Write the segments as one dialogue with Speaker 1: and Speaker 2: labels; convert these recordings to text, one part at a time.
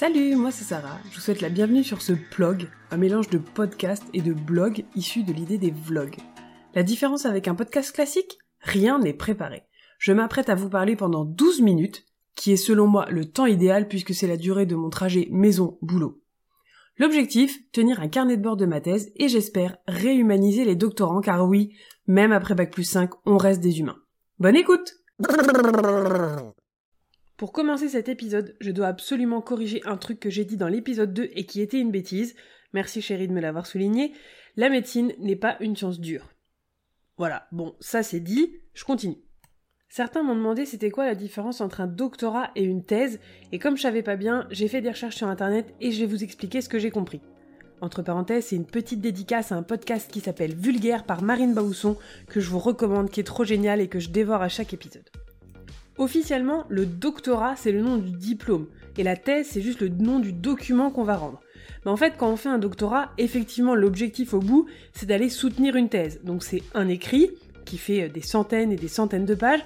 Speaker 1: Salut, moi c'est Sarah. Je vous souhaite la bienvenue sur ce blog, un mélange de podcast et de blog issu de l'idée des vlogs. La différence avec un podcast classique? Rien n'est préparé. Je m'apprête à vous parler pendant 12 minutes, qui est selon moi le temps idéal puisque c'est la durée de mon trajet maison-boulot. L'objectif, tenir un carnet de bord de ma thèse et j'espère réhumaniser les doctorants car oui, même après Bac plus 5, on reste des humains. Bonne écoute Pour commencer cet épisode, je dois absolument corriger un truc que j'ai dit dans l'épisode 2 et qui était une bêtise. Merci chérie de me l'avoir souligné. La médecine n'est pas une science dure. Voilà, bon, ça c'est dit, je continue. Certains m'ont demandé c'était quoi la différence entre un doctorat et une thèse, et comme je savais pas bien, j'ai fait des recherches sur internet et je vais vous expliquer ce que j'ai compris. Entre parenthèses, c'est une petite dédicace à un podcast qui s'appelle Vulgaire par Marine Baousson, que je vous recommande, qui est trop génial et que je dévore à chaque épisode. Officiellement, le doctorat, c'est le nom du diplôme, et la thèse, c'est juste le nom du document qu'on va rendre. Mais en fait, quand on fait un doctorat, effectivement, l'objectif au bout, c'est d'aller soutenir une thèse. Donc c'est un écrit, qui fait des centaines et des centaines de pages,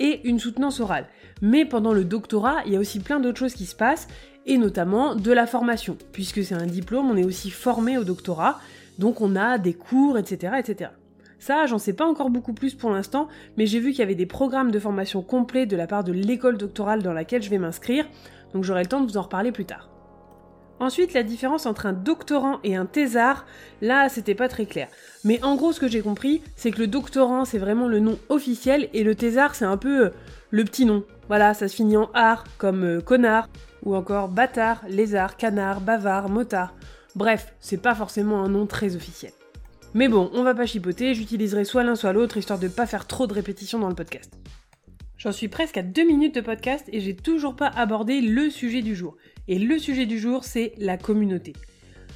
Speaker 1: et une soutenance orale. Mais pendant le doctorat, il y a aussi plein d'autres choses qui se passent, et notamment de la formation. Puisque c'est un diplôme, on est aussi formé au doctorat, donc on a des cours, etc. etc. Ça, j'en sais pas encore beaucoup plus pour l'instant, mais j'ai vu qu'il y avait des programmes de formation complets de la part de l'école doctorale dans laquelle je vais m'inscrire, donc j'aurai le temps de vous en reparler plus tard. Ensuite, la différence entre un doctorant et un thésard, là, c'était pas très clair. Mais en gros, ce que j'ai compris, c'est que le doctorant, c'est vraiment le nom officiel, et le thésard, c'est un peu euh, le petit nom. Voilà, ça se finit en art, comme euh, connard, ou encore bâtard, lézard, canard, bavard, motard. Bref, c'est pas forcément un nom très officiel. Mais bon, on va pas chipoter, j'utiliserai soit l'un soit l'autre histoire de pas faire trop de répétitions dans le podcast. J'en suis presque à deux minutes de podcast et j'ai toujours pas abordé le sujet du jour. Et le sujet du jour, c'est la communauté.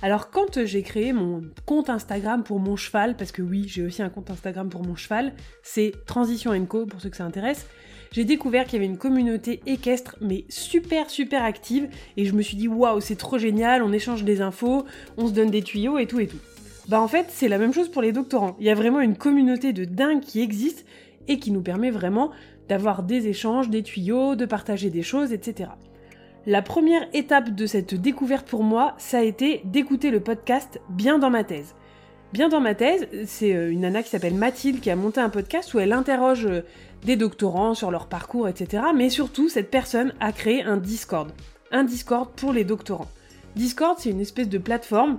Speaker 1: Alors quand j'ai créé mon compte Instagram pour mon cheval, parce que oui, j'ai aussi un compte Instagram pour mon cheval, c'est Transition Co pour ceux que ça intéresse, j'ai découvert qu'il y avait une communauté équestre mais super super active et je me suis dit waouh c'est trop génial, on échange des infos, on se donne des tuyaux et tout et tout. Bah en fait, c'est la même chose pour les doctorants. Il y a vraiment une communauté de dingue qui existe et qui nous permet vraiment d'avoir des échanges, des tuyaux, de partager des choses, etc. La première étape de cette découverte pour moi, ça a été d'écouter le podcast Bien dans ma thèse. Bien dans ma thèse, c'est euh, une nana qui s'appelle Mathilde qui a monté un podcast où elle interroge euh, des doctorants sur leur parcours, etc. Mais surtout, cette personne a créé un Discord. Un Discord pour les doctorants. Discord, c'est une espèce de plateforme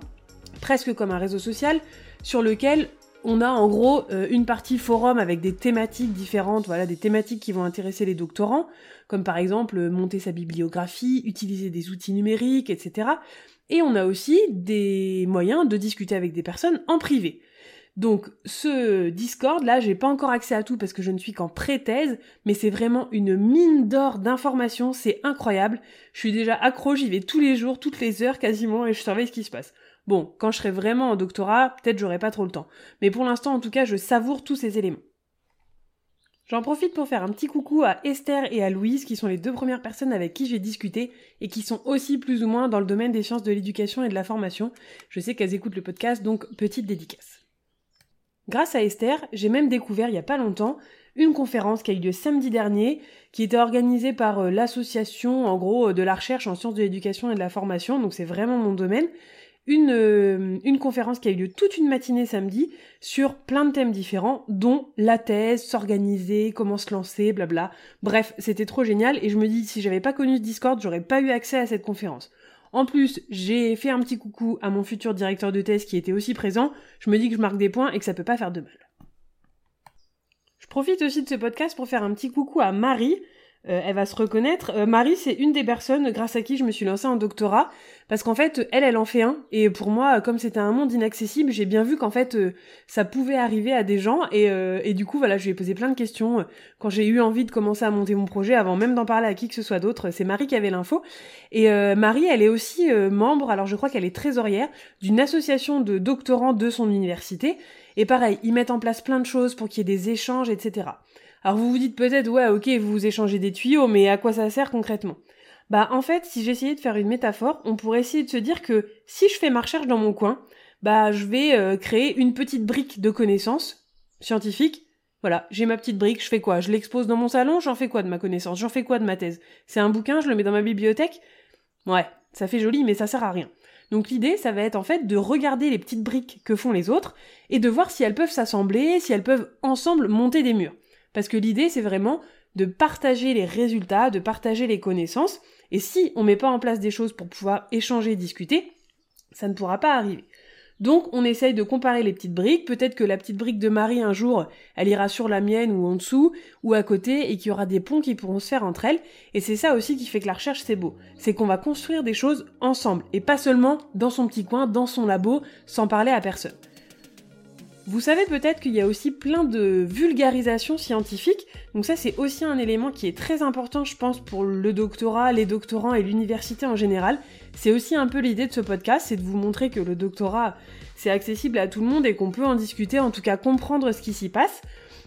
Speaker 1: presque comme un réseau social, sur lequel on a en gros euh, une partie forum avec des thématiques différentes, voilà, des thématiques qui vont intéresser les doctorants, comme par exemple euh, monter sa bibliographie, utiliser des outils numériques, etc. Et on a aussi des moyens de discuter avec des personnes en privé. Donc ce Discord là, j'ai pas encore accès à tout parce que je ne suis qu'en pré-thèse, mais c'est vraiment une mine d'or d'informations, c'est incroyable. Je suis déjà accro, j'y vais tous les jours, toutes les heures quasiment et je surveille ce qui se passe. Bon, quand je serai vraiment en doctorat, peut-être j'aurai pas trop le temps. Mais pour l'instant, en tout cas, je savoure tous ces éléments. J'en profite pour faire un petit coucou à Esther et à Louise, qui sont les deux premières personnes avec qui j'ai discuté et qui sont aussi plus ou moins dans le domaine des sciences de l'éducation et de la formation. Je sais qu'elles écoutent le podcast, donc petite dédicace. Grâce à Esther, j'ai même découvert il y a pas longtemps une conférence qui a eu lieu samedi dernier, qui était organisée par euh, l'association, en gros, euh, de la recherche en sciences de l'éducation et de la formation, donc c'est vraiment mon domaine une, euh, une conférence qui a eu lieu toute une matinée samedi sur plein de thèmes différents, dont la thèse, s'organiser, comment se lancer, blabla. Bref, c'était trop génial et je me dis si j'avais pas connu ce Discord, j'aurais pas eu accès à cette conférence. En plus, j'ai fait un petit coucou à mon futur directeur de thèse qui était aussi présent. Je me dis que je marque des points et que ça peut pas faire de mal. Je profite aussi de ce podcast pour faire un petit coucou à Marie, euh, elle va se reconnaître. Euh, Marie, c'est une des personnes grâce à qui je me suis lancée en doctorat, parce qu'en fait, elle, elle en fait un, et pour moi, comme c'était un monde inaccessible, j'ai bien vu qu'en fait, euh, ça pouvait arriver à des gens, et, et du coup, voilà, je lui ai posé plein de questions quand j'ai eu envie de commencer à monter mon projet, avant même d'en parler à qui que ce soit d'autre. C'est Marie qui avait l'info, et Marie, elle est aussi membre, alors je crois qu'elle est trésorière d'une association de doctorants de son université, et pareil, ils mettent en place plein de choses pour qu'il y ait des échanges, etc. Alors vous vous dites peut-être, ouais, ok, vous vous échangez des tuyaux, mais à quoi ça sert concrètement? Bah en fait, si j'essayais de faire une métaphore, on pourrait essayer de se dire que si je fais ma recherche dans mon coin, bah je vais euh, créer une petite brique de connaissances scientifiques. Voilà, j'ai ma petite brique, je fais quoi? Je l'expose dans mon salon, j'en fais quoi de ma connaissance? J'en fais quoi de ma thèse? C'est un bouquin, je le mets dans ma bibliothèque? Ouais, ça fait joli, mais ça sert à rien. Donc l'idée, ça va être en fait de regarder les petites briques que font les autres et de voir si elles peuvent s'assembler, si elles peuvent ensemble monter des murs. Parce que l'idée, c'est vraiment de partager les résultats, de partager les connaissances. Et si on met pas en place des choses pour pouvoir échanger, discuter, ça ne pourra pas arriver. Donc on essaye de comparer les petites briques, peut-être que la petite brique de Marie un jour, elle ira sur la mienne ou en dessous, ou à côté, et qu'il y aura des ponts qui pourront se faire entre elles, et c'est ça aussi qui fait que la recherche c'est beau, c'est qu'on va construire des choses ensemble, et pas seulement dans son petit coin, dans son labo, sans parler à personne. Vous savez peut-être qu'il y a aussi plein de vulgarisation scientifique, donc ça c'est aussi un élément qui est très important je pense pour le doctorat, les doctorants et l'université en général. C'est aussi un peu l'idée de ce podcast, c'est de vous montrer que le doctorat c'est accessible à tout le monde et qu'on peut en discuter, en tout cas comprendre ce qui s'y passe.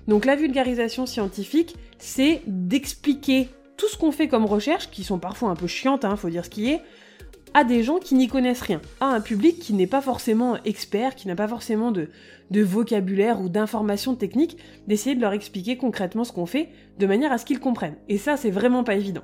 Speaker 1: Donc la vulgarisation scientifique, c'est d'expliquer tout ce qu'on fait comme recherche, qui sont parfois un peu chiantes, hein, faut dire ce qui est, à des gens qui n'y connaissent rien, à un public qui n'est pas forcément expert, qui n'a pas forcément de, vocabulaire ou d'informations techniques, d'essayer de leur expliquer concrètement ce qu'on fait, de manière à ce qu'ils comprennent. Et ça, c'est vraiment pas évident.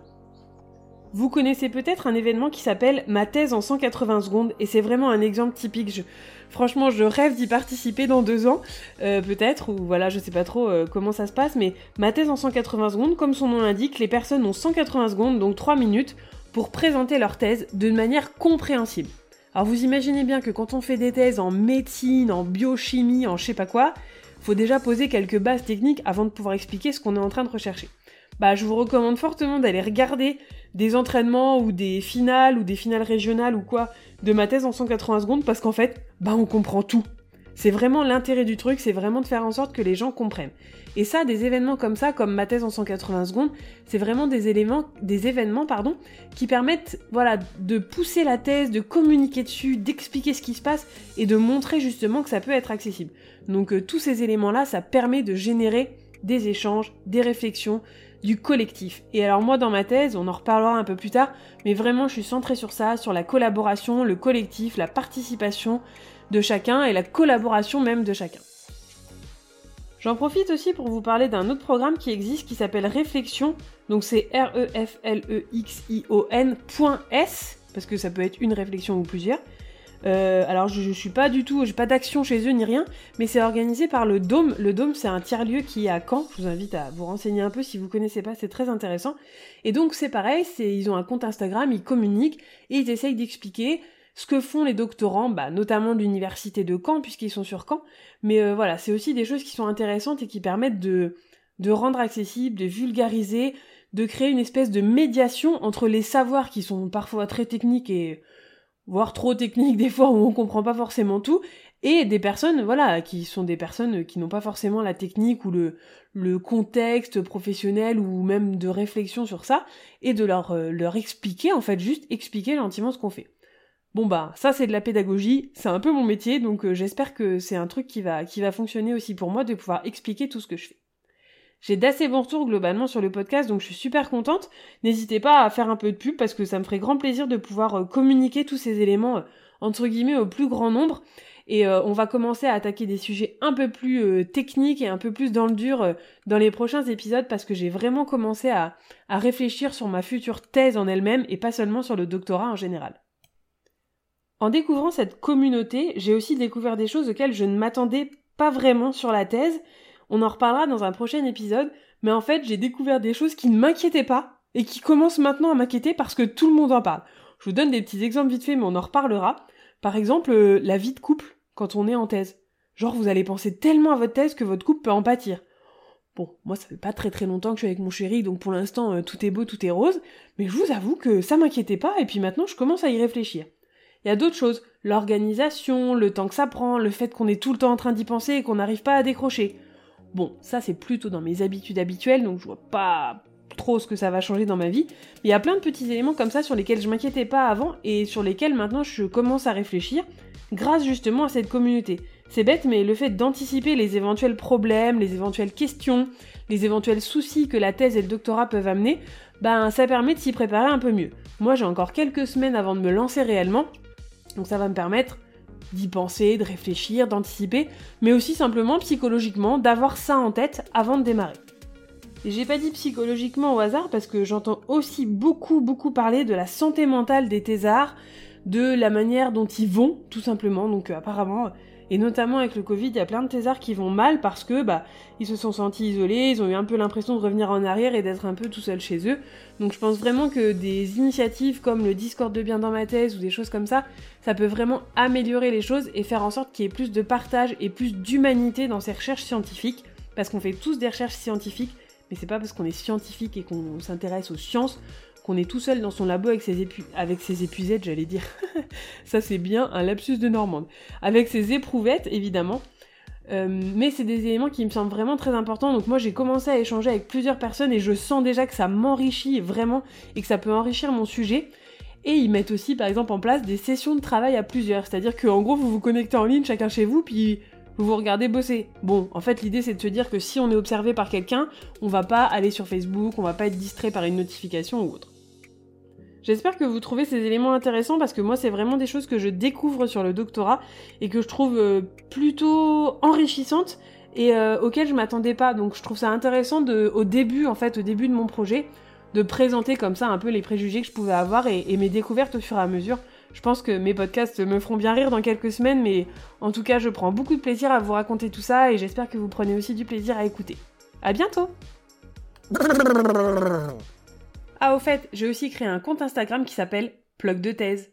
Speaker 1: Vous connaissez peut-être un événement qui s'appelle Ma thèse en 180 secondes, et c'est vraiment un exemple typique. Franchement, je rêve d'y participer dans deux ans, euh, peut-être, ou voilà, je sais pas trop euh, comment ça se passe, mais Ma thèse en 180 secondes, comme son nom l'indique, les personnes ont 180 secondes, donc 3 minutes, pour présenter leur thèse de manière compréhensible. Alors vous imaginez bien que quand on fait des thèses en médecine, en biochimie, en je sais pas quoi, faut déjà poser quelques bases techniques avant de pouvoir expliquer ce qu'on est en train de rechercher. Bah je vous recommande fortement d'aller regarder des entraînements ou des finales ou des finales régionales ou quoi de ma thèse en 180 secondes parce qu'en fait, bah on comprend tout. C'est vraiment l'intérêt du truc, c'est vraiment de faire en sorte que les gens comprennent. Et ça, des événements comme ça, comme ma thèse en 180 secondes, c'est vraiment des éléments, des événements, pardon, qui permettent, voilà, de pousser la thèse, de communiquer dessus, d'expliquer ce qui se passe et de montrer justement que ça peut être accessible. Donc euh, tous ces éléments-là, ça permet de générer des échanges, des réflexions, du collectif. Et alors moi dans ma thèse, on en reparlera un peu plus tard, mais vraiment je suis centrée sur ça, sur la collaboration, le collectif, la participation de chacun et la collaboration même de chacun. J'en profite aussi pour vous parler d'un autre programme qui existe qui s'appelle Réflexion. Donc c'est R-E-F-L-E-X-I-O-N.S, parce que ça peut être une réflexion ou plusieurs. Euh, alors je, je, suis pas du tout, j'ai pas d'action chez eux ni rien, mais c'est organisé par le Dôme. Le Dôme c'est un tiers-lieu qui est à Caen. Je vous invite à vous renseigner un peu si vous connaissez pas, c'est très intéressant. Et donc c'est pareil, ils ont un compte Instagram, ils communiquent et ils essayent d'expliquer ce que font les doctorants, bah, notamment de l'université de Caen, puisqu'ils sont sur Caen. Mais euh, voilà, c'est aussi des choses qui sont intéressantes et qui permettent de, rendre accessible, de vulgariser, de créer une espèce de médiation entre les savoirs qui sont parfois très techniques et voire trop techniques des fois où on comprend pas forcément tout, et des personnes, voilà, qui sont des personnes qui n'ont pas forcément la technique ou le, le contexte professionnel ou même de réflexion sur ça, et de leur, euh, leur expliquer, en fait, juste expliquer gentiment ce qu'on fait. Bon bah ça c'est de la pédagogie, c'est un peu mon métier, donc euh, j'espère que c'est un truc qui va, qui va fonctionner aussi pour moi de pouvoir expliquer tout ce que je fais. J'ai d'assez bons retours globalement sur le podcast, donc je suis super contente. N'hésitez pas à faire un peu de pub parce que ça me ferait grand plaisir de pouvoir euh, communiquer tous ces éléments euh, entre guillemets au plus grand nombre. Et on va commencer à attaquer des sujets un peu plus techniques et un peu plus dans le dur dans les prochains épisodes parce que j'ai vraiment commencé à, à réfléchir sur ma future thèse en elle-même et pas seulement sur le doctorat en général. En découvrant cette communauté, j'ai aussi découvert des choses auxquelles je ne m'attendais pas vraiment sur la thèse. On en reparlera dans un prochain épisode, mais en fait, j'ai découvert des choses qui ne m'inquiétaient pas et qui commencent maintenant à m'inquiéter parce que tout le monde en parle. Je vous donne des petits exemples vite fait, mais on en reparlera. Par exemple, euh, la vie de couple quand on est en thèse. Genre, vous allez penser tellement à votre thèse que votre couple peut en pâtir. Bon, moi ça fait pas très très longtemps que je suis avec mon chéri, donc pour l'instant euh, tout est beau, tout est rose, mais je vous avoue que ça m'inquiétait pas, et puis maintenant je commence à y réfléchir. Il y a d'autres choses, l'organisation, le temps que ça prend, le fait qu'on est tout le temps en train d'y penser et qu'on n'arrive pas à décrocher. Bon, ça c'est plutôt dans mes habitudes habituelles, donc je vois pas trop ce que ça va changer dans ma vie. Mais il y a plein de petits éléments comme ça sur lesquels je m'inquiétais pas avant et sur lesquels maintenant je commence à réfléchir grâce justement à cette communauté. C'est bête, mais le fait d'anticiper les éventuels problèmes, les éventuelles questions, les éventuels soucis que la thèse et le doctorat peuvent amener, ben ça permet de s'y préparer un peu mieux. Moi j'ai encore quelques semaines avant de me lancer réellement, donc ça va me permettre d'y penser, de réfléchir, d'anticiper, mais aussi simplement psychologiquement d'avoir ça en tête avant de démarrer. Et j'ai pas dit psychologiquement au hasard parce que j'entends aussi beaucoup beaucoup parler de la santé mentale des thésards, de la manière dont ils vont, tout simplement. Donc euh, apparemment, et notamment avec le Covid, il y a plein de thésards qui vont mal parce que bah ils se sont sentis isolés, ils ont eu un peu l'impression de revenir en arrière et d'être un peu tout seuls chez eux. Donc je pense vraiment que des initiatives comme le Discord de bien dans ma thèse ou des choses comme ça, ça peut vraiment améliorer les choses et faire en sorte qu'il y ait plus de partage et plus d'humanité dans ces recherches scientifiques parce qu'on fait tous des recherches scientifiques mais c'est pas parce qu'on est scientifique et qu'on s'intéresse aux sciences qu'on est tout seul dans son labo avec ses, ses épuisettes, j'allais dire. ça c'est bien un lapsus de Normande. Avec ses éprouvettes, évidemment. Euh, mais c'est des éléments qui me semblent vraiment très importants. Donc moi j'ai commencé à échanger avec plusieurs personnes et je sens déjà que ça m'enrichit vraiment et que ça peut enrichir mon sujet. Et ils mettent aussi par exemple en place des sessions de travail à plusieurs. C'est-à-dire qu'en gros vous vous connectez en ligne chacun chez vous puis vous vous regardez bosser. Bon, en fait, l'idée c'est de se dire que si on est observé par quelqu'un, on va pas aller sur Facebook, on va pas être distrait par une notification ou autre. J'espère que vous trouvez ces éléments intéressants parce que moi c'est vraiment des choses que je découvre sur le doctorat et que je trouve euh, plutôt enrichissantes et euh, auxquelles je m'attendais pas. Donc je trouve ça intéressant de, au début en fait, au début de mon projet, de présenter comme ça un peu les préjugés que je pouvais avoir et mes découvertes au fur et à mesure. Je pense que mes podcasts me feront bien rire dans quelques semaines, mais en tout cas, je prends beaucoup de plaisir à vous raconter tout ça et j'espère que vous prenez aussi du plaisir à écouter. À bientôt Ah, au fait, j'ai aussi créé un compte Instagram qui s'appelle Plug de thèse.